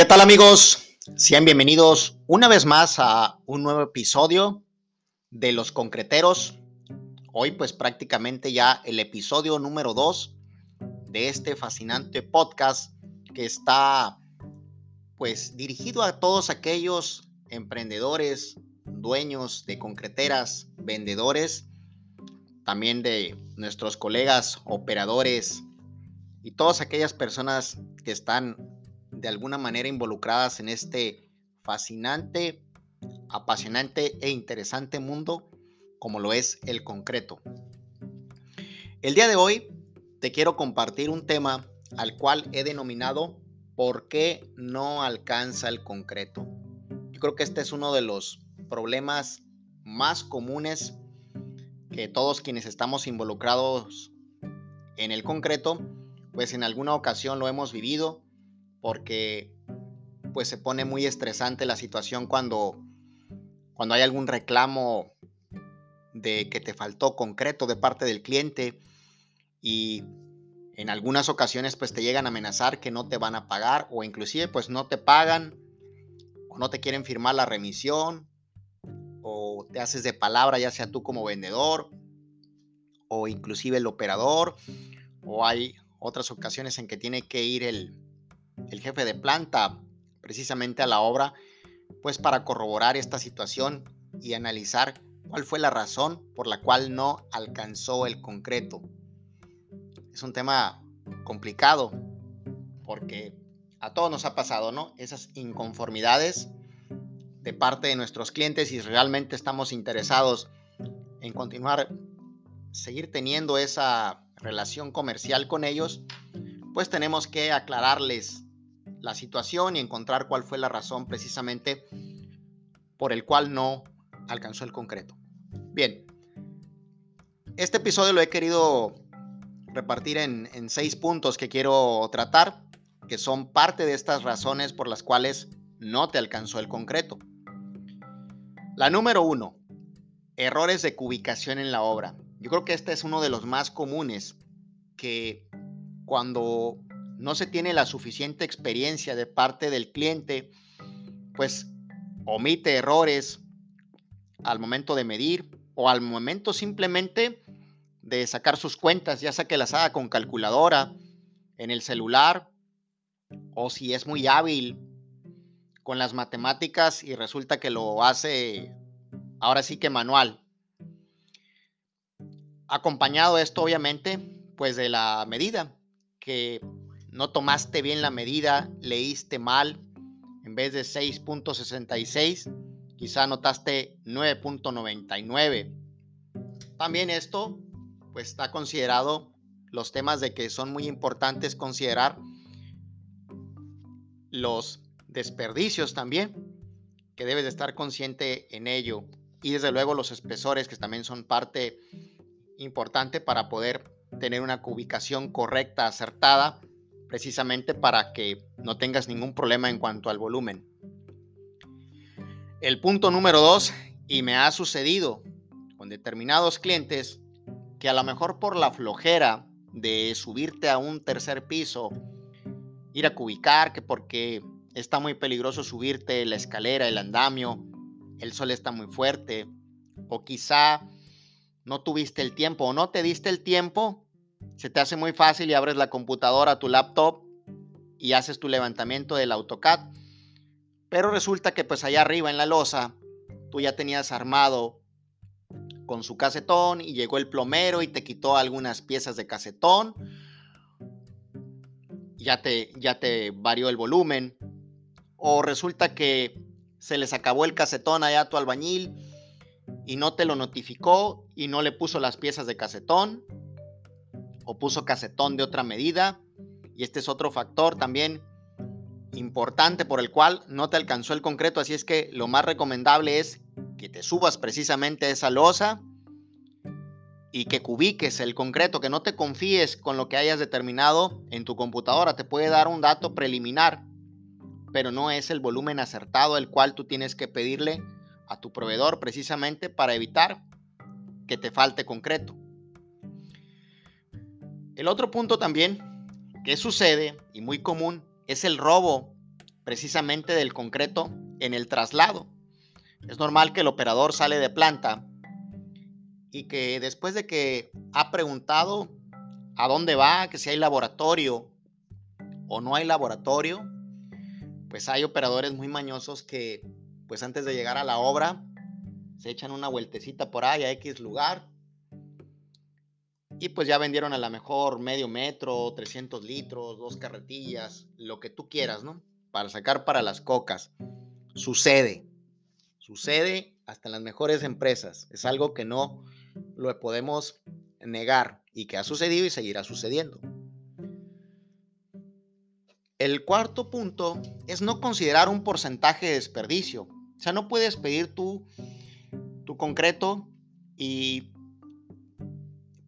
¿Qué tal amigos? Sean bienvenidos una vez más a un nuevo episodio de Los Concreteros. Hoy pues prácticamente ya el episodio número 2 de este fascinante podcast que está pues dirigido a todos aquellos emprendedores, dueños de concreteras, vendedores, también de nuestros colegas operadores y todas aquellas personas que están de alguna manera involucradas en este fascinante, apasionante e interesante mundo como lo es el concreto. El día de hoy te quiero compartir un tema al cual he denominado ¿Por qué no alcanza el concreto? Yo creo que este es uno de los problemas más comunes que todos quienes estamos involucrados en el concreto, pues en alguna ocasión lo hemos vivido porque pues se pone muy estresante la situación cuando, cuando hay algún reclamo de que te faltó concreto de parte del cliente y en algunas ocasiones pues te llegan a amenazar que no te van a pagar o inclusive pues no te pagan o no te quieren firmar la remisión o te haces de palabra ya sea tú como vendedor o inclusive el operador o hay otras ocasiones en que tiene que ir el, el jefe de planta precisamente a la obra, pues para corroborar esta situación y analizar cuál fue la razón por la cual no alcanzó el concreto. Es un tema complicado porque a todos nos ha pasado, ¿no? Esas inconformidades de parte de nuestros clientes y realmente estamos interesados en continuar, seguir teniendo esa relación comercial con ellos, pues tenemos que aclararles la situación y encontrar cuál fue la razón precisamente por el cual no alcanzó el concreto. Bien, este episodio lo he querido repartir en, en seis puntos que quiero tratar, que son parte de estas razones por las cuales no te alcanzó el concreto. La número uno, errores de cubicación en la obra. Yo creo que este es uno de los más comunes que cuando no se tiene la suficiente experiencia de parte del cliente, pues omite errores al momento de medir o al momento simplemente de sacar sus cuentas, ya sea que las haga con calculadora, en el celular, o si es muy hábil con las matemáticas y resulta que lo hace ahora sí que manual. Acompañado esto obviamente pues de la medida que no tomaste bien la medida, leíste mal, en vez de 6.66, quizá anotaste 9.99. También esto, pues está considerado los temas de que son muy importantes considerar los desperdicios también, que debes de estar consciente en ello. Y desde luego los espesores, que también son parte importante para poder tener una ubicación correcta, acertada precisamente para que no tengas ningún problema en cuanto al volumen. El punto número dos, y me ha sucedido con determinados clientes que a lo mejor por la flojera de subirte a un tercer piso, ir a cubicar, que porque está muy peligroso subirte la escalera, el andamio, el sol está muy fuerte, o quizá no tuviste el tiempo o no te diste el tiempo se te hace muy fácil y abres la computadora, tu laptop y haces tu levantamiento del AutoCAD. Pero resulta que pues allá arriba en la losa tú ya tenías armado con su casetón y llegó el plomero y te quitó algunas piezas de casetón. Ya te, ya te varió el volumen. O resulta que se les acabó el casetón allá a tu albañil y no te lo notificó y no le puso las piezas de casetón o puso casetón de otra medida. Y este es otro factor también importante por el cual no te alcanzó el concreto. Así es que lo más recomendable es que te subas precisamente esa losa y que cubiques el concreto, que no te confíes con lo que hayas determinado en tu computadora. Te puede dar un dato preliminar, pero no es el volumen acertado el cual tú tienes que pedirle a tu proveedor precisamente para evitar que te falte concreto. El otro punto también que sucede y muy común es el robo precisamente del concreto en el traslado. Es normal que el operador sale de planta y que después de que ha preguntado a dónde va, que si hay laboratorio o no hay laboratorio, pues hay operadores muy mañosos que pues antes de llegar a la obra se echan una vueltecita por ahí a X lugar y pues ya vendieron a lo mejor medio metro, 300 litros, dos carretillas, lo que tú quieras, ¿no? Para sacar para las cocas. Sucede, sucede hasta en las mejores empresas. Es algo que no lo podemos negar y que ha sucedido y seguirá sucediendo. El cuarto punto es no considerar un porcentaje de desperdicio. O sea, no puedes pedir tu, tu concreto y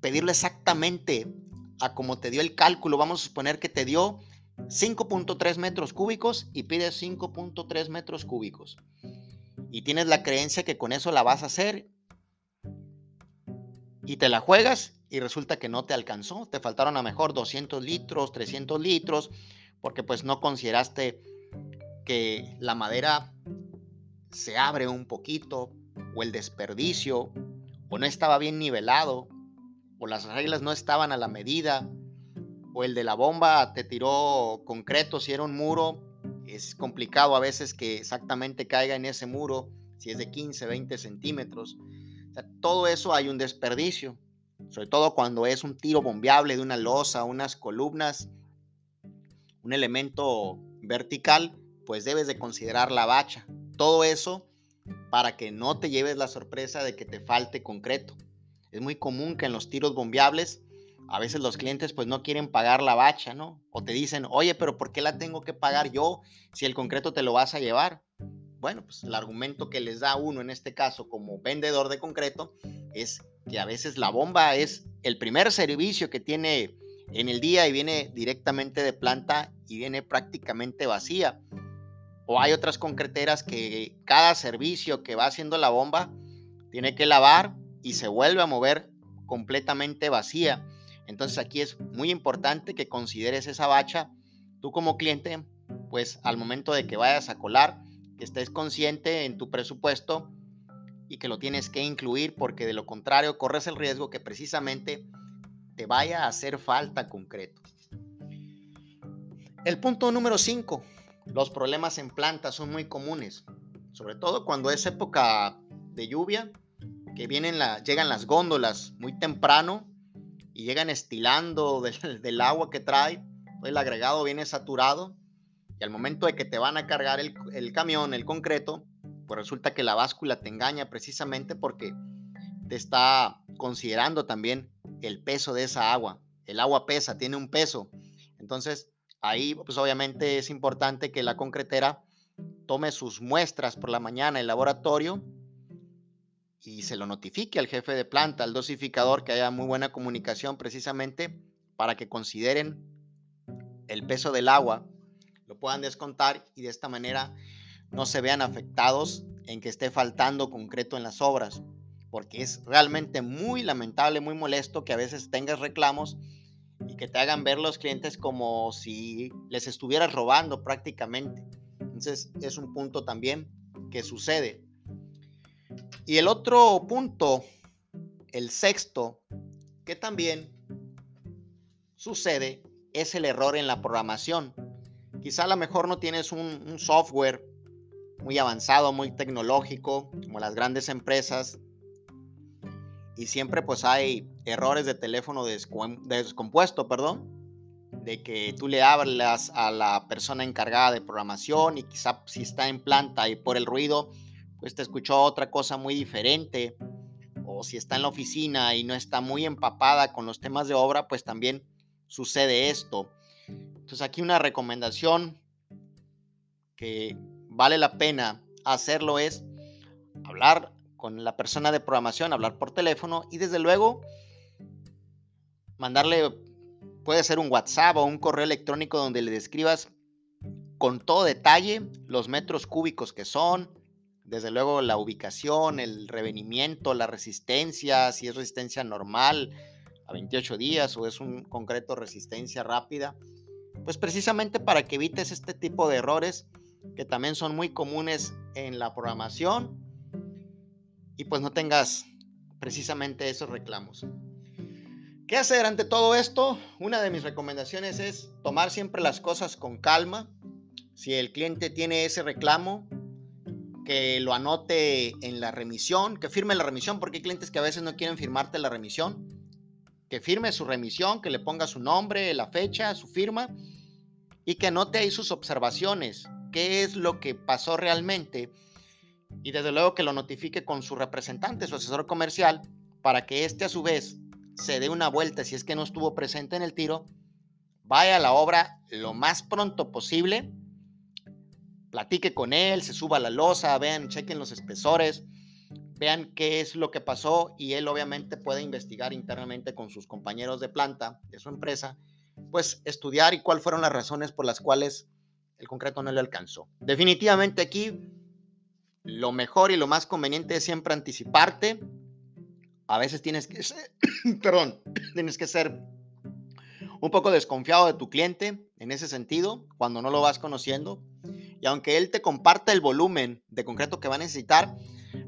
pedirle exactamente a como te dio el cálculo. Vamos a suponer que te dio 5.3 metros cúbicos y pides 5.3 metros cúbicos. Y tienes la creencia que con eso la vas a hacer y te la juegas y resulta que no te alcanzó. Te faltaron a mejor 200 litros, 300 litros, porque pues no consideraste que la madera se abre un poquito o el desperdicio o no estaba bien nivelado o las reglas no estaban a la medida o el de la bomba te tiró concreto si era un muro. Es complicado a veces que exactamente caiga en ese muro si es de 15, 20 centímetros todo eso hay un desperdicio, sobre todo cuando es un tiro bombeable de una losa, unas columnas, un elemento vertical, pues debes de considerar la bacha. Todo eso para que no te lleves la sorpresa de que te falte concreto. Es muy común que en los tiros bombeables a veces los clientes pues no quieren pagar la bacha, ¿no? O te dicen, oye, pero ¿por qué la tengo que pagar yo si el concreto te lo vas a llevar? Bueno, pues el argumento que les da uno en este caso como vendedor de concreto es que a veces la bomba es el primer servicio que tiene en el día y viene directamente de planta y viene prácticamente vacía. O hay otras concreteras que cada servicio que va haciendo la bomba tiene que lavar y se vuelve a mover completamente vacía. Entonces aquí es muy importante que consideres esa bacha tú como cliente, pues al momento de que vayas a colar, que estés consciente en tu presupuesto y que lo tienes que incluir porque de lo contrario corres el riesgo que precisamente te vaya a hacer falta concreto. El punto número 5. Los problemas en plantas son muy comunes, sobre todo cuando es época de lluvia, que vienen llegan las góndolas muy temprano y llegan estilando del, agua que trae, el agregado viene saturado y al momento de que te van a cargar el, camión, el concreto, pues resulta que la báscula te engaña precisamente porque te está considerando también el peso de esa agua. El agua pesa, tiene un peso. Entonces, ahí pues obviamente es importante que la concretera tome sus muestras por la mañana en el laboratorio y se lo notifique al jefe de planta, al dosificador, que haya muy buena comunicación precisamente para que consideren el peso del agua puedan descontar y de esta manera no se vean afectados en que esté faltando concreto en las obras, porque es realmente muy lamentable, muy molesto que a veces tengas reclamos y que te hagan ver los clientes como si les estuvieras robando prácticamente. Entonces es un punto también que sucede. Y el otro punto, el sexto, que también sucede, es el error en la programación. Quizá a lo mejor no tienes un, software muy avanzado, muy tecnológico, como las grandes empresas. Y siempre pues hay errores de teléfono descompuesto, perdón. De que tú le hablas a la persona encargada de programación y quizá si está en planta y por el ruido, pues te escuchó otra cosa muy diferente. O si está en la oficina y no está muy empapada con los temas de obra, pues también sucede esto. Entonces aquí una recomendación que vale la pena hacerlo es hablar con la persona de programación, hablar por teléfono y desde luego mandarle, puede ser un WhatsApp o un correo electrónico donde le describas con todo detalle los metros cúbicos que son, desde luego la ubicación, el revenimiento, la resistencia, si es resistencia normal a 28 días o es un concreto resistencia rápida pues precisamente para que evites este tipo de errores que también son muy comunes en la programación y pues no tengas precisamente esos reclamos. ¿Qué hacer ante todo esto? Una de mis recomendaciones es tomar siempre las cosas con calma. Si el cliente tiene ese reclamo, que lo anote en la remisión, que firme la remisión, porque hay clientes que a veces no quieren firmarte la remisión. Que firme su remisión, que le ponga su nombre, la fecha, su firma y que anote ahí sus observaciones, qué es lo que pasó realmente y desde luego que lo notifique con su representante, su asesor comercial, para que éste a su vez se dé una vuelta si es que no estuvo presente en el tiro, vaya a la obra lo más pronto posible, platique con él, se suba a la losa, vean, chequen los espesores, vean qué es lo que pasó y él obviamente puede investigar internamente con sus compañeros de planta de su empresa, pues estudiar y cuáles fueron las razones por las cuales el concreto no le alcanzó. Definitivamente aquí lo mejor y lo más conveniente es siempre anticiparte, a veces tienes que perdón, tienes que ser un poco desconfiado de tu cliente en ese sentido, cuando no lo vas conociendo. Y aunque él te comparta el volumen de concreto que va a necesitar,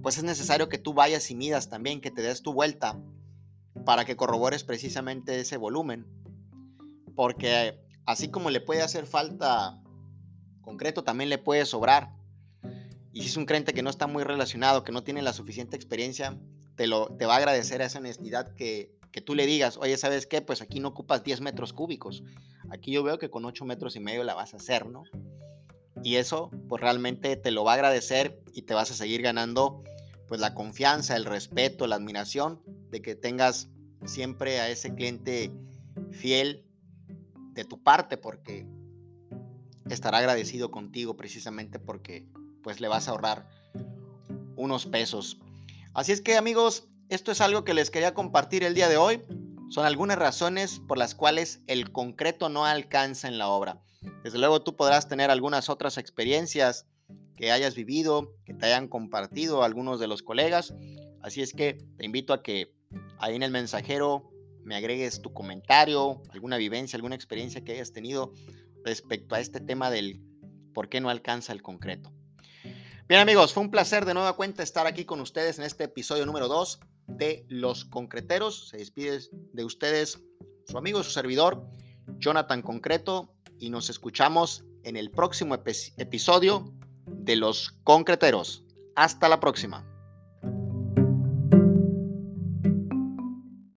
pues es necesario que tú vayas y midas también, que te des tu vuelta para que corrobores precisamente ese volumen. Porque así como le puede hacer falta concreto, también le puede sobrar. Y si es un cliente que no está muy relacionado, que no tiene la suficiente experiencia, te, lo, te va a agradecer esa honestidad que, que tú le digas, oye, ¿sabes qué? Pues aquí no ocupas 10 metros cúbicos. Aquí yo veo que con 8 metros y medio la vas a hacer, ¿no? Y eso, pues realmente te lo va a agradecer y te vas a seguir ganando, pues la confianza, el respeto, la admiración de que tengas siempre a ese cliente fiel de tu parte, porque estará agradecido contigo precisamente porque, pues le vas a ahorrar unos pesos. Así es que amigos, esto es algo que les quería compartir el día de hoy. Son algunas razones por las cuales el concreto no alcanza en la obra. Desde luego tú podrás tener algunas otras experiencias que hayas vivido, que te hayan compartido algunos de los colegas. Así es que te invito a que ahí en el mensajero me agregues tu comentario, alguna vivencia, alguna experiencia que hayas tenido respecto a este tema del por qué no alcanza el concreto. Bien amigos, fue un placer de nueva cuenta estar aquí con ustedes en este episodio número 2 de Los Concreteros. Se despide de ustedes su amigo, su servidor, Jonathan Concreto, y nos escuchamos en el próximo episodio de Los Concreteros. Hasta la próxima.